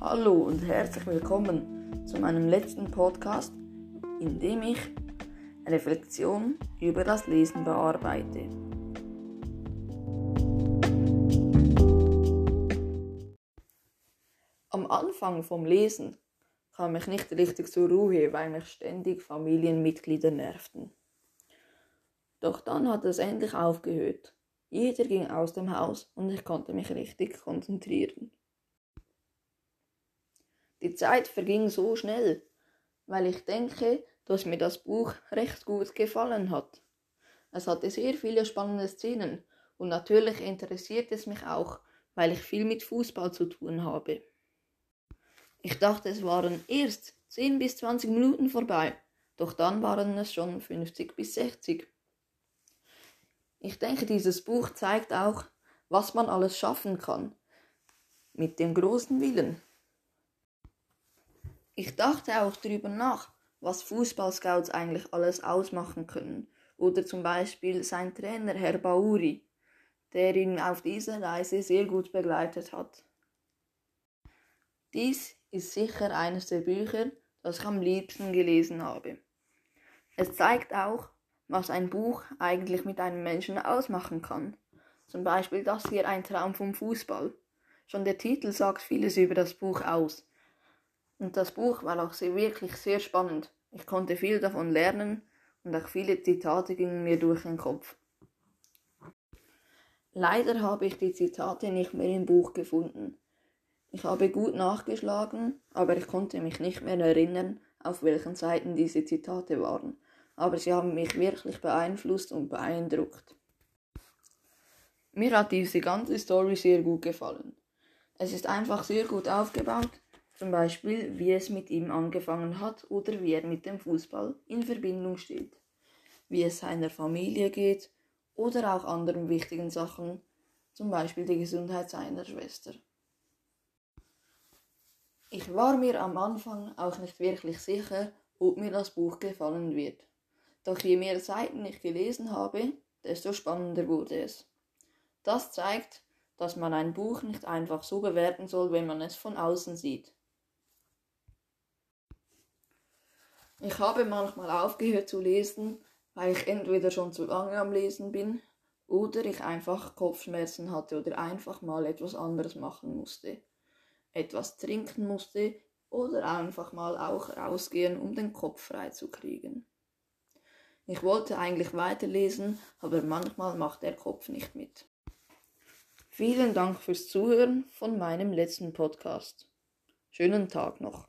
Hallo und herzlich willkommen zu meinem letzten Podcast, in dem ich Reflexion über das Lesen bearbeite. Am Anfang vom Lesen kam ich nicht richtig zur Ruhe, weil mich ständig Familienmitglieder nervten. Doch dann hat es endlich aufgehört. Jeder ging aus dem Haus und ich konnte mich richtig konzentrieren. Die Zeit verging so schnell, weil ich denke, dass mir das Buch recht gut gefallen hat. Es hatte sehr viele spannende Szenen und natürlich interessiert es mich auch, weil ich viel mit Fußball zu tun habe. Ich dachte, es waren erst 10 bis 20 Minuten vorbei, doch dann waren es schon 50 bis 60. Ich denke, dieses Buch zeigt auch, was man alles schaffen kann, mit dem großen Willen. Ich dachte auch darüber nach, was Fußballscouts eigentlich alles ausmachen können. Oder zum Beispiel sein Trainer Herr Bauri, der ihn auf dieser Reise sehr gut begleitet hat. Dies ist sicher eines der Bücher, das ich am liebsten gelesen habe. Es zeigt auch, was ein Buch eigentlich mit einem Menschen ausmachen kann. Zum Beispiel das hier ein Traum vom Fußball. Schon der Titel sagt vieles über das Buch aus. Und das Buch war auch sehr, wirklich sehr spannend. Ich konnte viel davon lernen und auch viele Zitate gingen mir durch den Kopf. Leider habe ich die Zitate nicht mehr im Buch gefunden. Ich habe gut nachgeschlagen, aber ich konnte mich nicht mehr erinnern, auf welchen Seiten diese Zitate waren aber sie haben mich wirklich beeinflusst und beeindruckt. Mir hat diese ganze Story sehr gut gefallen. Es ist einfach sehr gut aufgebaut, zum Beispiel wie es mit ihm angefangen hat oder wie er mit dem Fußball in Verbindung steht, wie es seiner Familie geht oder auch anderen wichtigen Sachen, zum Beispiel die Gesundheit seiner Schwester. Ich war mir am Anfang auch nicht wirklich sicher, ob mir das Buch gefallen wird. Doch je mehr Seiten ich gelesen habe, desto spannender wurde es. Das zeigt, dass man ein Buch nicht einfach so bewerten soll, wenn man es von außen sieht. Ich habe manchmal aufgehört zu lesen, weil ich entweder schon zu lange am Lesen bin oder ich einfach Kopfschmerzen hatte oder einfach mal etwas anderes machen musste. Etwas trinken musste oder einfach mal auch rausgehen, um den Kopf frei zu kriegen. Ich wollte eigentlich weiterlesen, aber manchmal macht der Kopf nicht mit. Vielen Dank fürs Zuhören von meinem letzten Podcast. Schönen Tag noch.